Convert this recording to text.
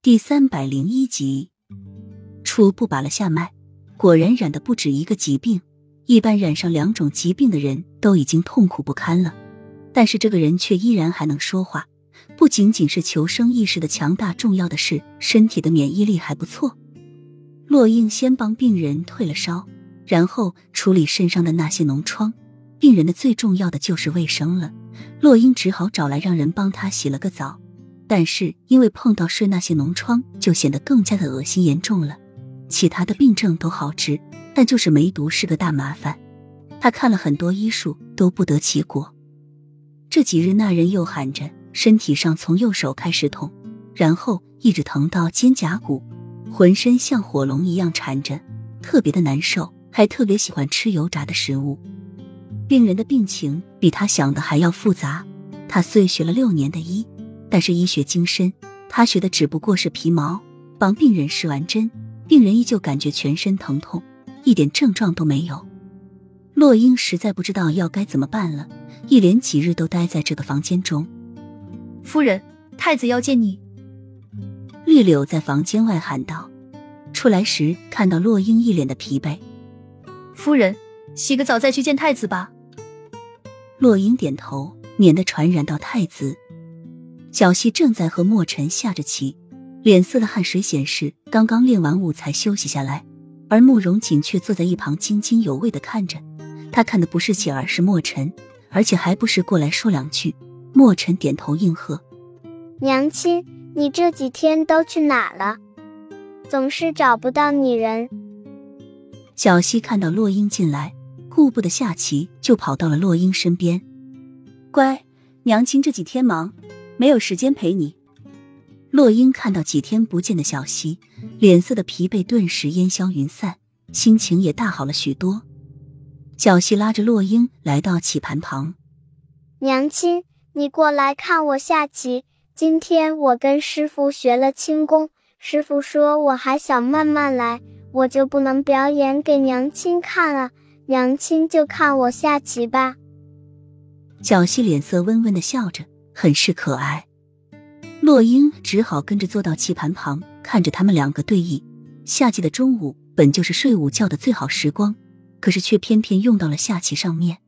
第三百零一集，初步把了下脉，果然染的不止一个疾病。一般染上两种疾病的人都已经痛苦不堪了，但是这个人却依然还能说话。不仅仅是求生意识的强大，重要的是身体的免疫力还不错。洛英先帮病人退了烧，然后处理身上的那些脓疮。病人的最重要的就是卫生了，洛英只好找来让人帮他洗了个澡。但是因为碰到睡那些脓疮，就显得更加的恶心严重了。其他的病症都好治，但就是梅毒是个大麻烦。他看了很多医术，都不得其果。这几日那人又喊着身体上从右手开始痛，然后一直疼到肩胛骨，浑身像火龙一样缠着，特别的难受，还特别喜欢吃油炸的食物。病人的病情比他想的还要复杂。他虽学了六年的医。但是医学精深，他学的只不过是皮毛。帮病人试完针，病人依旧感觉全身疼痛，一点症状都没有。洛英实在不知道要该怎么办了，一连几日都待在这个房间中。夫人，太子要见你。绿柳在房间外喊道。出来时看到洛英一脸的疲惫。夫人，洗个澡再去见太子吧。洛英点头，免得传染到太子。小溪正在和墨尘下着棋，脸色的汗水显示刚刚练完武才休息下来，而慕容锦却坐在一旁津津有味的看着。他看的不是棋，而是墨尘，而且还不是过来说两句。墨尘点头应和：“娘亲，你这几天都去哪了？总是找不到你人。”小溪看到洛英进来，顾不得下棋，就跑到了洛英身边：“乖，娘亲这几天忙。”没有时间陪你。洛英看到几天不见的小溪，脸色的疲惫顿时烟消云散，心情也大好了许多。小溪拉着洛英来到棋盘旁，娘亲，你过来看我下棋。今天我跟师傅学了轻功，师傅说我还想慢慢来，我就不能表演给娘亲看了。娘亲就看我下棋吧。小溪脸色温温的笑着。很是可爱，洛英只好跟着坐到棋盘旁，看着他们两个对弈。夏季的中午本就是睡午觉的最好时光，可是却偏偏用到了下棋上面。